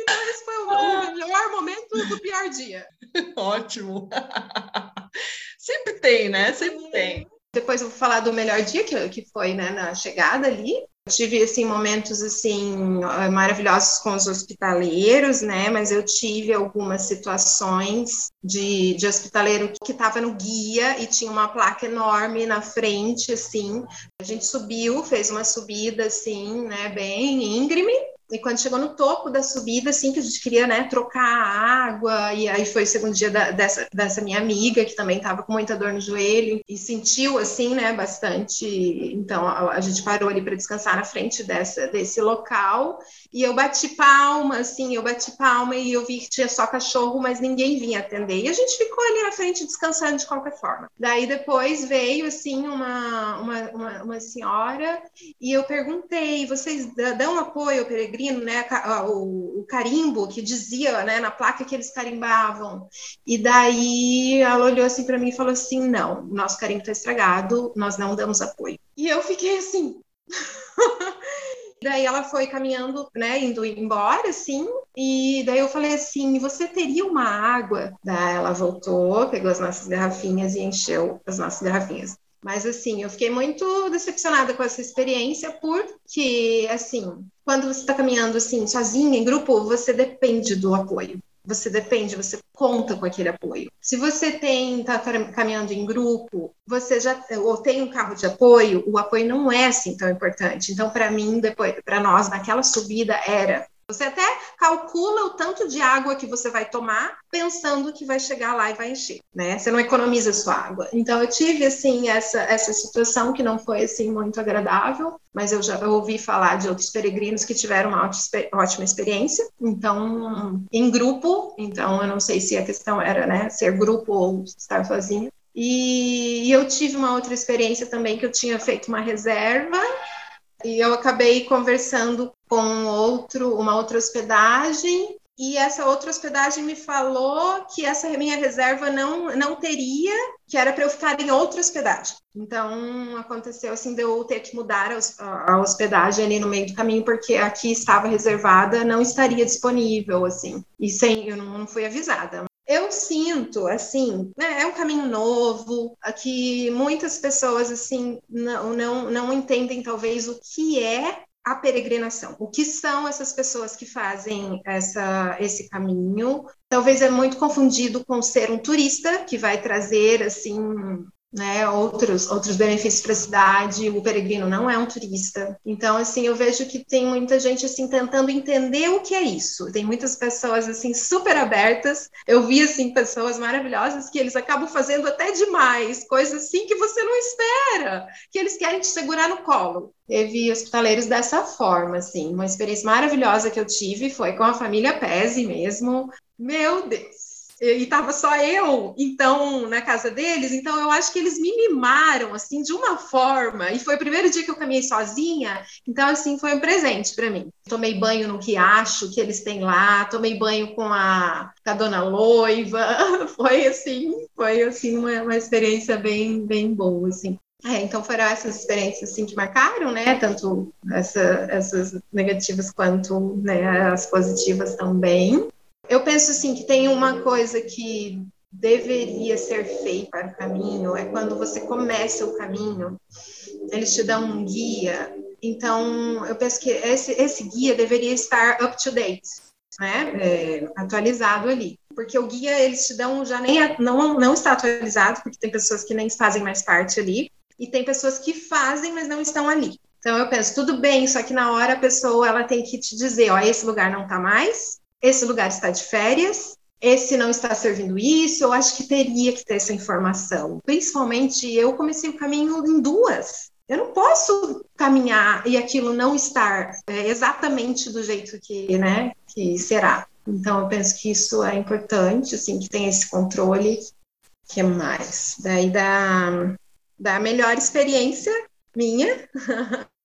Então, esse foi o, melhor momento do pior dia. Ótimo. Sempre tem, né? Sempre tem. Depois eu vou falar do melhor dia, que, que foi né, na chegada ali. Eu tive assim momentos assim maravilhosos com os hospitaleiros, né? Mas eu tive algumas situações de, de hospitaleiro que estava no guia e tinha uma placa enorme na frente, assim. A gente subiu, fez uma subida assim, né? Bem íngreme e quando chegou no topo da subida, assim, que a gente queria, né, trocar a água, e aí foi o segundo dia da, dessa, dessa minha amiga, que também estava com muita dor no joelho, e sentiu, assim, né, bastante. Então, a, a gente parou ali para descansar na frente dessa, desse local, e eu bati palma, assim, eu bati palma e eu vi que tinha só cachorro, mas ninguém vinha atender. E a gente ficou ali na frente descansando de qualquer forma. Daí depois veio, assim, uma, uma, uma, uma senhora, e eu perguntei: vocês dão apoio ao peregrino? Né, o, o, carimbo que dizia, né, na placa que eles carimbavam. E daí ela olhou assim para mim e falou assim: "Não, nosso carimbo está estragado, nós não damos apoio". E eu fiquei assim. daí ela foi caminhando, né, indo embora, assim, e daí eu falei assim, você teria uma água? Daí ela voltou, pegou as nossas garrafinhas e encheu as nossas garrafinhas. Mas assim, eu fiquei muito decepcionada com essa experiência, porque assim, quando você está caminhando assim, sozinha, em grupo, você depende do apoio. Você depende, você conta com aquele apoio. Se você tem tá caminhando em grupo, você já ou tem um carro de apoio, o apoio não é assim tão importante. Então, para mim, depois, para nós naquela subida era Você até calcula o tanto de água que você vai tomar, pensando que vai chegar lá e vai encher, né? Você não economiza sua água. Então eu tive assim essa essa situação que não foi assim muito agradável, mas eu já ouvi falar de outros peregrinos que tiveram uma ótima experiência. Então, em grupo, então eu não sei se a questão era, né, ser grupo ou estar sozinho. E eu tive uma outra experiência também que eu tinha feito uma reserva e eu acabei conversando com outro, uma outra hospedagem e essa outra hospedagem me falou que essa minha reserva não, não teria, que era para eu ficar em outra hospedagem. Então, aconteceu assim de eu ter que mudar a, a hospedagem ali no meio do caminho, porque aqui estava reservada, não estaria disponível, assim. E sem, eu não, não fui avisada. Eu sinto, assim, né, é um caminho novo, aqui muitas pessoas, assim, não, não, não entendem talvez o que é a peregrinação. O que são essas pessoas que fazem essa, esse caminho? Talvez é muito confundido com ser um turista que vai trazer assim né, outros, outros benefícios para a cidade, o peregrino não é um turista. Então, assim, eu vejo que tem muita gente, assim, tentando entender o que é isso. Tem muitas pessoas, assim, super abertas. Eu vi, assim, pessoas maravilhosas que eles acabam fazendo até demais, coisas assim que você não espera, que eles querem te segurar no colo. Teve hospitaleiros dessa forma, assim. Uma experiência maravilhosa que eu tive foi com a família Pese mesmo. Meu Deus! E estava só eu, então, na casa deles, então eu acho que eles me mimaram, assim, de uma forma, e foi o primeiro dia que eu caminhei sozinha, então, assim, foi um presente para mim. Tomei banho no riacho que eles têm lá, tomei banho com a, com a dona Loiva, foi, assim, foi, assim, uma, uma experiência bem, bem boa, assim. É, então foram essas experiências assim que marcaram, né? Tanto essa, essas negativas quanto né, as positivas também. Eu penso assim que tem uma coisa que deveria ser feita para o caminho é quando você começa o caminho, eles te dão um guia. Então, eu penso que esse, esse guia deveria estar up to date, né? É, atualizado ali. Porque o guia eles te dão já nem não, não está atualizado, porque tem pessoas que nem fazem mais parte ali, e tem pessoas que fazem, mas não estão ali. Então eu penso, tudo bem, só que na hora a pessoa ela tem que te dizer, ó, esse lugar não está mais, esse lugar está de férias, esse não está servindo isso, eu acho que teria que ter essa informação. Principalmente eu comecei o caminho em duas. Eu não posso caminhar e aquilo não estar é, exatamente do jeito que, né, que será. Então eu penso que isso é importante, assim, que tem esse controle. Que mais? Daí da da melhor experiência minha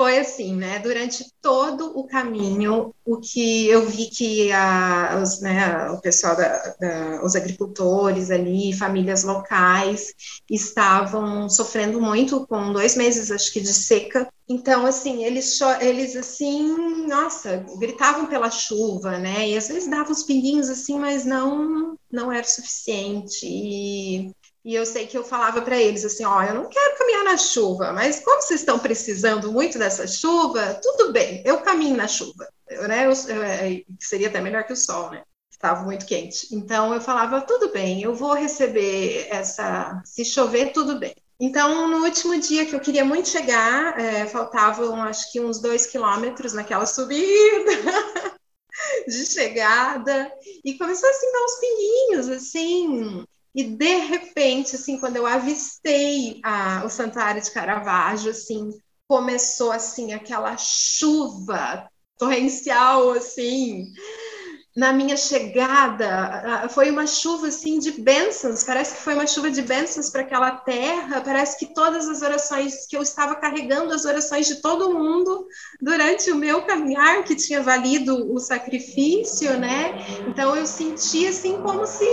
foi assim, né? Durante todo o caminho, o que eu vi que a, os, né, o pessoal, da, da, os agricultores ali, famílias locais, estavam sofrendo muito com dois meses, acho que, de seca. Então, assim, eles, eles assim, nossa, gritavam pela chuva, né? E às vezes davam os pinguinhos assim, mas não, não era suficiente. E e eu sei que eu falava para eles assim: ó, eu não quero caminhar na chuva, mas como vocês estão precisando muito dessa chuva, tudo bem, eu caminho na chuva. Eu, né, eu, eu, é, seria até melhor que o sol, né? Estava muito quente. Então eu falava: tudo bem, eu vou receber essa. Se chover, tudo bem. Então, no último dia que eu queria muito chegar, é, faltavam acho que uns dois quilômetros naquela subida. de chegada e começou assim dar uns pinguinhos assim e de repente, assim, quando eu avistei a, o Santuário de Caravaggio, assim, começou assim aquela chuva torrencial, assim. Na minha chegada, foi uma chuva assim de bênçãos, parece que foi uma chuva de bênçãos para aquela terra, parece que todas as orações que eu estava carregando, as orações de todo mundo durante o meu caminhar, que tinha valido o sacrifício, né? Então eu senti assim como se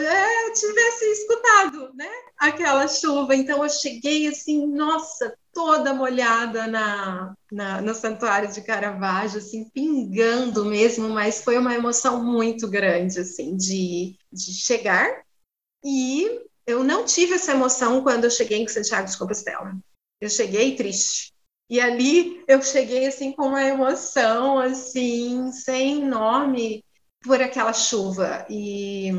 é, eu tivesse escutado, né? Aquela chuva. Então eu cheguei assim, nossa, toda molhada na, na, no Santuário de Caravaggio, assim, pingando mesmo, mas foi uma emoção muito grande, assim, de, de chegar. E eu não tive essa emoção quando eu cheguei em Santiago de Compostela. Eu cheguei triste. E ali eu cheguei, assim, com uma emoção, assim, sem nome por aquela chuva. E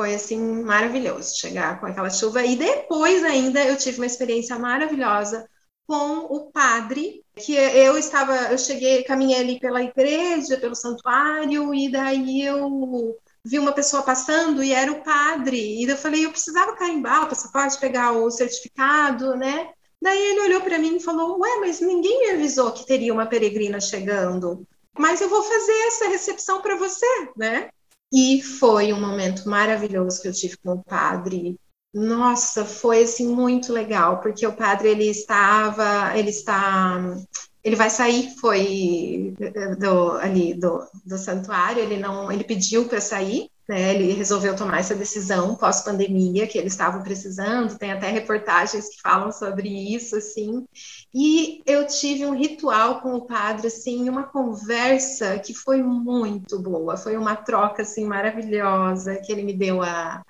foi assim maravilhoso chegar com aquela chuva e depois ainda eu tive uma experiência maravilhosa com o padre que eu estava, eu cheguei, caminhei ali pela igreja, pelo santuário, e daí eu vi uma pessoa passando e era o padre. E eu falei, eu precisava carimbar o passaporte, pegar o certificado, né? Daí ele olhou para mim e falou: Ué, mas ninguém me avisou que teria uma peregrina chegando. Mas eu vou fazer essa recepção para você, né? E foi um momento maravilhoso que eu tive com o padre. Nossa, foi assim muito legal, porque o padre ele estava, ele está, ele vai sair, foi do ali do, do santuário, ele não, ele pediu para sair, né, ele resolveu tomar essa decisão pós-pandemia que ele estava precisando. Tem até reportagens que falam sobre isso, assim. E eu tive um ritual com o padre, assim, uma conversa que foi muito boa. Foi uma troca assim maravilhosa que ele me deu a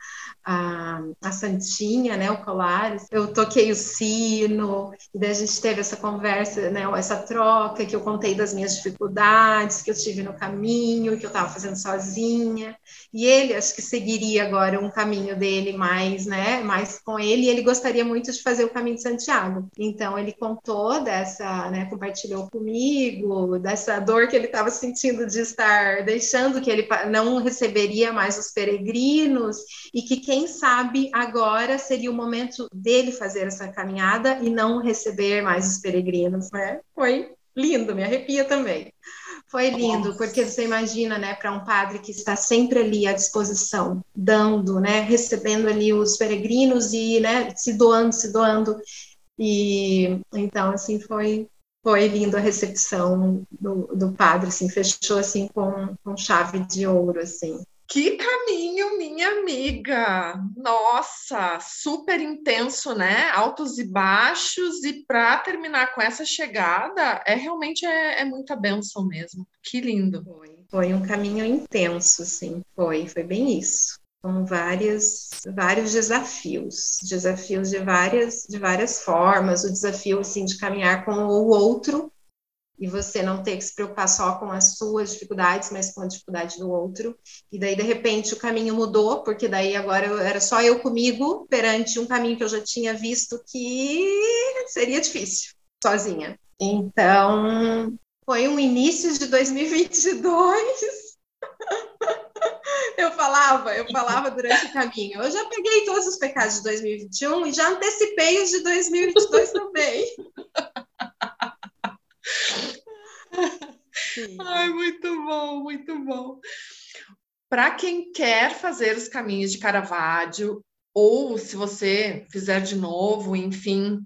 a, a Santinha, né, o colar, eu toquei o sino, e daí a gente teve essa conversa, né, essa troca, que eu contei das minhas dificuldades, que eu tive no caminho, que eu estava fazendo sozinha, e ele acho que seguiria agora um caminho dele mais, né, mais com ele, e ele gostaria muito de fazer o caminho de Santiago. Então ele contou dessa, né, compartilhou comigo dessa dor que ele estava sentindo de estar deixando que ele não receberia mais os peregrinos e que quem sabe agora seria o momento dele fazer essa caminhada e não receber mais os peregrinos, né? Foi lindo, me arrepia também. Foi lindo, porque você imagina, né, para um padre que está sempre ali à disposição, dando, né, recebendo ali os peregrinos e, né, se doando, se doando. E então, assim, foi foi lindo a recepção do, do padre, assim, fechou assim com, com chave de ouro, assim. Que caminho, minha amiga! Nossa, super intenso, né? Altos e baixos, e para terminar com essa chegada, é realmente é, é muita benção mesmo. Que lindo! Foi, foi um caminho intenso, sim, foi, foi bem isso. Com vários, vários desafios, desafios de várias, de várias formas, o desafio assim, de caminhar com o outro e você não ter que se preocupar só com as suas dificuldades, mas com a dificuldade do outro. E daí, de repente, o caminho mudou, porque daí agora era só eu comigo perante um caminho que eu já tinha visto que seria difícil, sozinha. Então, foi um início de 2022. eu falava, eu falava durante o caminho. Eu já peguei todos os pecados de 2021 e já antecipei os de 2022 também. Ai, muito bom, muito bom. Para quem quer fazer os caminhos de Caravaggio, ou se você fizer de novo, enfim,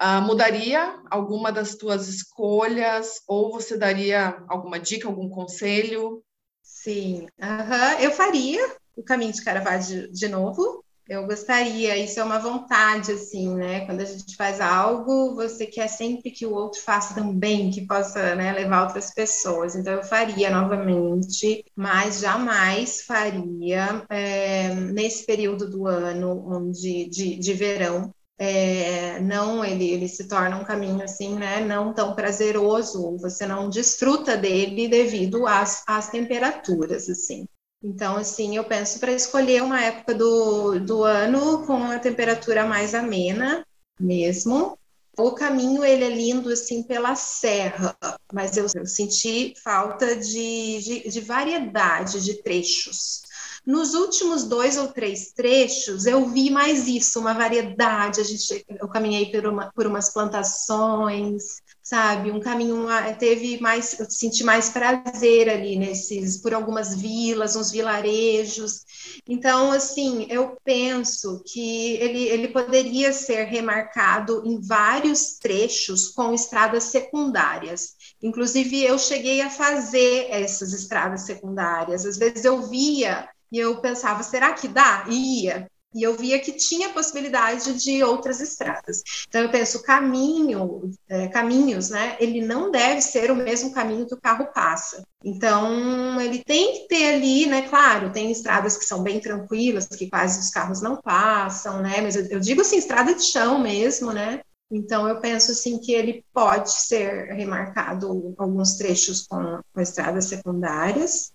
uh, mudaria alguma das tuas escolhas, ou você daria alguma dica, algum conselho? Sim, uhum. eu faria o caminho de Caravaggio de novo, eu gostaria, isso é uma vontade, assim, né? Quando a gente faz algo, você quer sempre que o outro faça também, que possa né, levar outras pessoas. Então, eu faria novamente, mas jamais faria é, nesse período do ano, onde, de, de verão, é, não ele, ele se torna um caminho assim, né, não tão prazeroso, você não desfruta dele devido às, às temperaturas, assim. Então, assim, eu penso para escolher uma época do, do ano com a temperatura mais amena mesmo. O caminho, ele é lindo, assim, pela serra, mas eu, eu senti falta de, de, de variedade de trechos. Nos últimos dois ou três trechos, eu vi mais isso, uma variedade. A gente, eu caminhei por, uma, por umas plantações, sabe? Um caminho teve mais, eu senti mais prazer ali nesses, por algumas vilas, uns vilarejos. Então, assim, eu penso que ele, ele poderia ser remarcado em vários trechos com estradas secundárias. Inclusive, eu cheguei a fazer essas estradas secundárias. Às vezes eu via e eu pensava, será que dá? E ia. E eu via que tinha possibilidade de outras estradas. Então eu penso, caminho, é, caminhos, né? Ele não deve ser o mesmo caminho que o carro passa. Então ele tem que ter ali, né? Claro, tem estradas que são bem tranquilas, que quase os carros não passam, né? Mas eu, eu digo assim, estrada de chão mesmo, né? Então, eu penso assim que ele pode ser remarcado alguns trechos com, com estradas secundárias,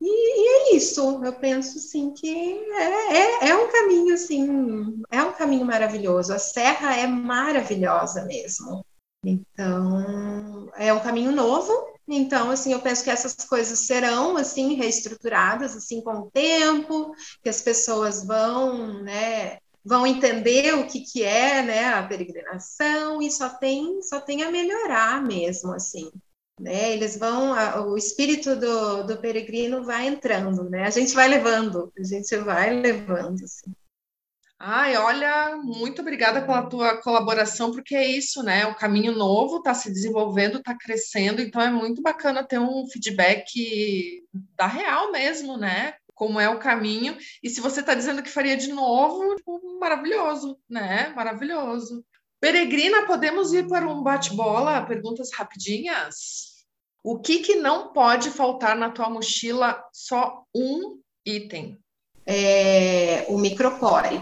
e, e, isso, eu penso sim que é, é, é, um caminho assim, é um caminho maravilhoso. A serra é maravilhosa mesmo, Então, é um caminho novo. Então, assim, eu penso que essas coisas serão, assim, reestruturadas, assim, com o tempo, que as pessoas vão, né, vão entender o que, que é, né, a peregrinação e só tem, só tem a melhorar mesmo, assim. Né, eles vão, a, o espírito do, do peregrino vai entrando, né? A gente vai levando, a gente vai levando, assim. Ai, olha, muito obrigada pela tua colaboração, porque é isso, né? O caminho novo está se desenvolvendo, está crescendo, então é muito bacana ter um feedback da real mesmo, né? Como é o caminho. E se você está dizendo que faria de novo, tipo, maravilhoso, né? Maravilhoso. Peregrina, podemos ir para um bate-bola? Perguntas rapidinhas? O que, que não pode faltar na tua mochila? Só um item. É, o micropore.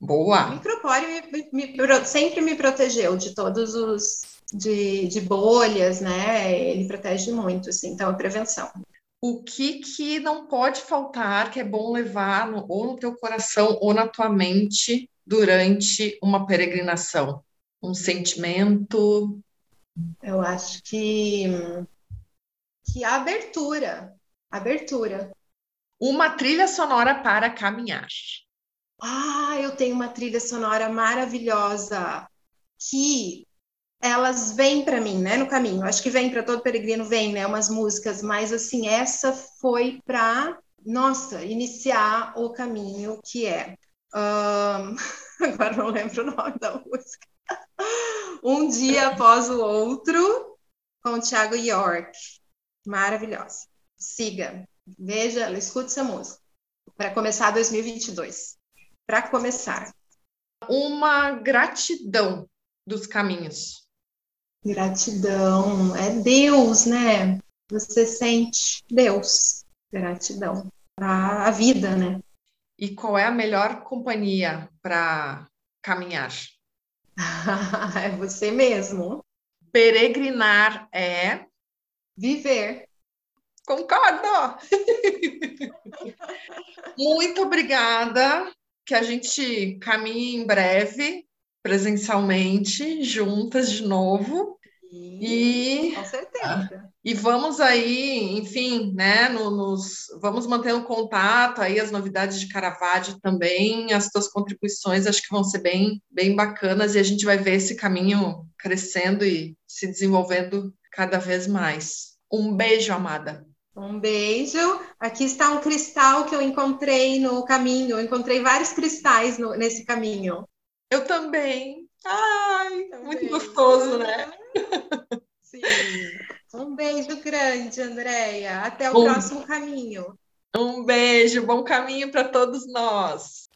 Boa. O micropóreo me, me, sempre me protegeu de todos os de, de, bolhas, né? Ele protege muito, assim, então é prevenção. O que que não pode faltar, que é bom levar no, ou no teu coração ou na tua mente durante uma peregrinação? Um sentimento? Eu acho que que abertura, abertura. Uma trilha sonora para caminhar. Ah, eu tenho uma trilha sonora maravilhosa que elas vêm para mim, né, no caminho. Acho que vem para todo peregrino, vem, né, umas músicas, mas assim, essa foi para, nossa, iniciar o caminho que é. Um... Agora não lembro o nome da música. Um dia após o outro, com o Thiago York. Maravilhosa. Siga, veja, escute essa música. Para começar 2022 para começar? Uma gratidão dos caminhos. Gratidão é Deus, né? Você sente Deus. Gratidão para a vida, né? E qual é a melhor companhia para caminhar? é você mesmo. Peregrinar é viver. Concordo! Muito obrigada que a gente caminhe em breve, presencialmente, juntas de novo. E, com certeza. E vamos aí, enfim, né, no, nos, vamos mantendo contato aí, as novidades de Caravaggio também, as tuas contribuições acho que vão ser bem, bem bacanas e a gente vai ver esse caminho crescendo e se desenvolvendo cada vez mais. Um beijo, amada. Um beijo. Aqui está um cristal que eu encontrei no caminho. Eu encontrei vários cristais no, nesse caminho. Eu também. Ai, também. muito gostoso, né? Sim. Um beijo grande, Andréia. Até o um, próximo caminho. Um beijo, bom caminho para todos nós.